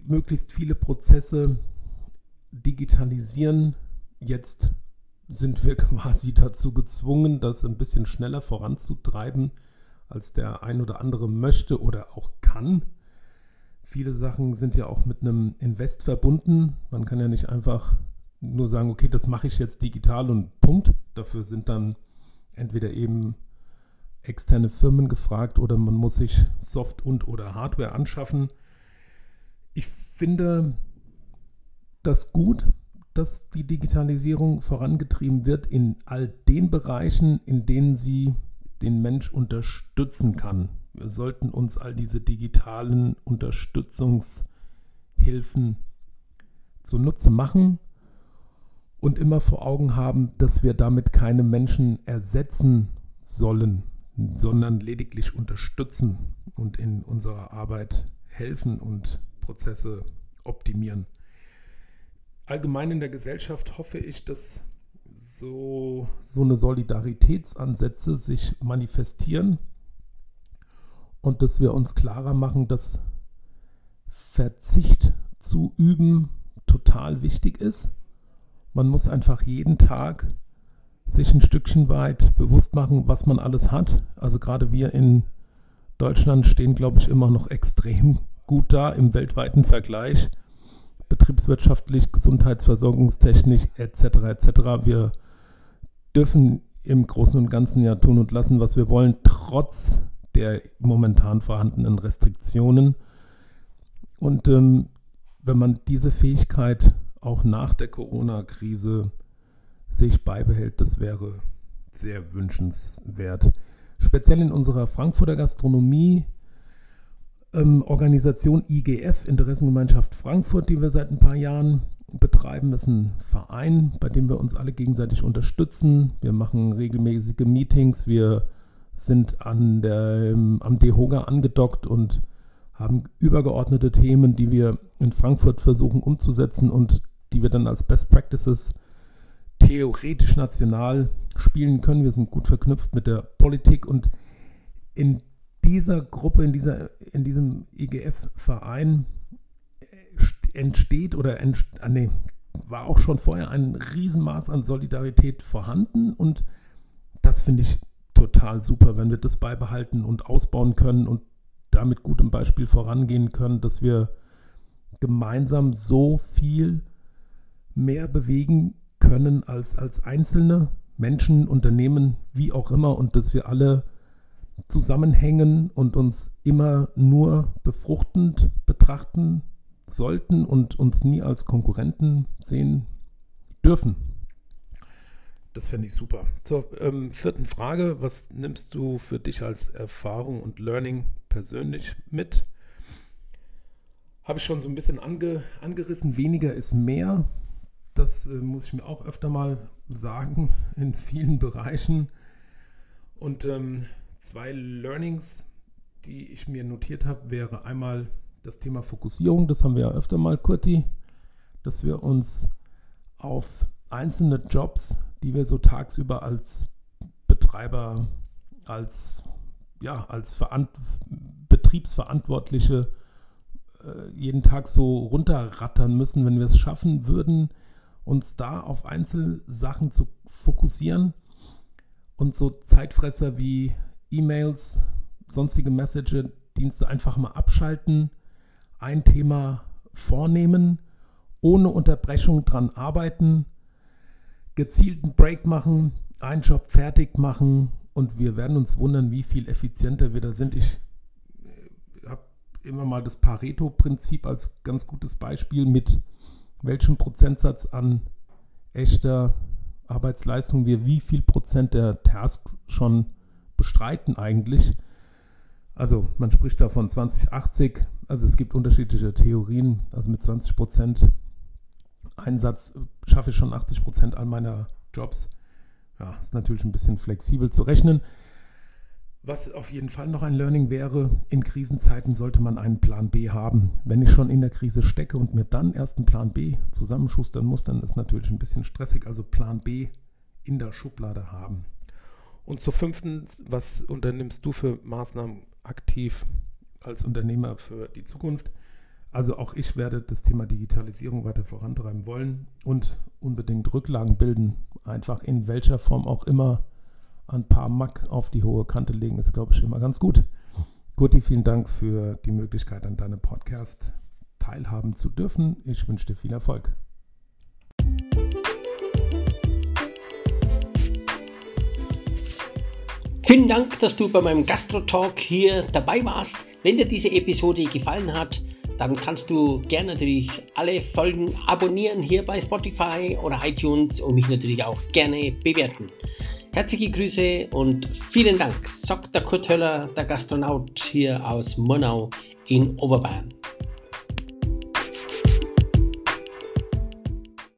möglichst viele Prozesse digitalisieren. Jetzt sind wir quasi dazu gezwungen, das ein bisschen schneller voranzutreiben, als der ein oder andere möchte oder auch kann. Viele Sachen sind ja auch mit einem Invest verbunden. Man kann ja nicht einfach nur sagen, okay, das mache ich jetzt digital und Punkt. Dafür sind dann entweder eben externe Firmen gefragt oder man muss sich Soft- und oder Hardware anschaffen. Ich finde das gut, dass die Digitalisierung vorangetrieben wird in all den Bereichen, in denen sie den Mensch unterstützen kann. Wir sollten uns all diese digitalen Unterstützungshilfen zunutze machen und immer vor Augen haben, dass wir damit keine Menschen ersetzen sollen, sondern lediglich unterstützen und in unserer Arbeit helfen und Prozesse optimieren allgemein in der Gesellschaft hoffe ich, dass so, so eine Solidaritätsansätze sich manifestieren und dass wir uns klarer machen, dass Verzicht zu üben total wichtig ist. Man muss einfach jeden Tag sich ein Stückchen weit bewusst machen, was man alles hat. Also gerade wir in Deutschland stehen, glaube ich, immer noch extrem gut da im weltweiten Vergleich betriebswirtschaftlich, gesundheitsversorgungstechnisch etc. etc. Wir dürfen im Großen und Ganzen ja tun und lassen, was wir wollen, trotz der momentan vorhandenen Restriktionen. Und ähm, wenn man diese Fähigkeit auch nach der Corona-Krise sich beibehält, das wäre sehr wünschenswert. Speziell in unserer Frankfurter Gastronomie ähm, Organisation IGF, Interessengemeinschaft Frankfurt, die wir seit ein paar Jahren betreiben. Das ist ein Verein, bei dem wir uns alle gegenseitig unterstützen. Wir machen regelmäßige Meetings. Wir sind an der, am DEHOGA angedockt und haben übergeordnete Themen, die wir in Frankfurt versuchen umzusetzen und die wir dann als Best Practices theoretisch national spielen können. Wir sind gut verknüpft mit der Politik und in dieser Gruppe, in, dieser, in diesem IGF-Verein äh, entsteht oder entst ah, nee, war auch schon vorher ein Riesenmaß an Solidarität vorhanden und das finde ich total super, wenn wir das beibehalten und ausbauen können und damit gutem Beispiel vorangehen können, dass wir gemeinsam so viel mehr bewegen können als, als einzelne Menschen, Unternehmen, wie auch immer und dass wir alle zusammenhängen und uns immer nur befruchtend betrachten sollten und uns nie als Konkurrenten sehen dürfen. Das fände ich super. Zur ähm, vierten Frage, was nimmst du für dich als Erfahrung und Learning persönlich mit? Habe ich schon so ein bisschen ange, angerissen. Weniger ist mehr. Das äh, muss ich mir auch öfter mal sagen in vielen Bereichen. Und ähm, zwei Learnings, die ich mir notiert habe, wäre einmal das Thema Fokussierung. Das haben wir ja öfter mal, Kurti, dass wir uns auf einzelne Jobs, die wir so tagsüber als Betreiber, als, ja, als Verant Betriebsverantwortliche äh, jeden Tag so runterrattern müssen, wenn wir es schaffen würden, uns da auf Einzelsachen zu fokussieren und so Zeitfresser wie E-Mails, sonstige Message-Dienste einfach mal abschalten, ein Thema vornehmen, ohne Unterbrechung dran arbeiten, gezielten Break machen, einen Job fertig machen und wir werden uns wundern, wie viel effizienter wir da sind. Ich äh, habe immer mal das Pareto-Prinzip als ganz gutes Beispiel mit welchem Prozentsatz an echter Arbeitsleistung wir wie viel Prozent der Tasks schon bestreiten eigentlich. Also man spricht da von 2080, also es gibt unterschiedliche Theorien, also mit 20 Prozent Einsatz schaffe ich schon 80 Prozent all meiner Jobs. Ja, ist natürlich ein bisschen flexibel zu rechnen. Was auf jeden Fall noch ein Learning wäre, in Krisenzeiten sollte man einen Plan B haben. Wenn ich schon in der Krise stecke und mir dann erst einen Plan B zusammenschustern muss, dann ist natürlich ein bisschen stressig. Also Plan B in der Schublade haben. Und zur fünften, was unternimmst du für Maßnahmen aktiv als Unternehmer für die Zukunft? Also auch ich werde das Thema Digitalisierung weiter vorantreiben wollen und unbedingt Rücklagen bilden. Einfach in welcher Form auch immer ein paar Mack auf die hohe Kante legen, ist, glaube ich, immer ganz gut. Guti, vielen Dank für die Möglichkeit, an deinem Podcast teilhaben zu dürfen. Ich wünsche dir viel Erfolg. Vielen Dank, dass du bei meinem Gastro-Talk hier dabei warst. Wenn dir diese Episode gefallen hat, dann kannst du gerne natürlich alle Folgen abonnieren hier bei Spotify oder iTunes und mich natürlich auch gerne bewerten. Herzliche Grüße und vielen Dank, sagt der Kurt Höller, der Gastronaut hier aus Monau in Oberbayern.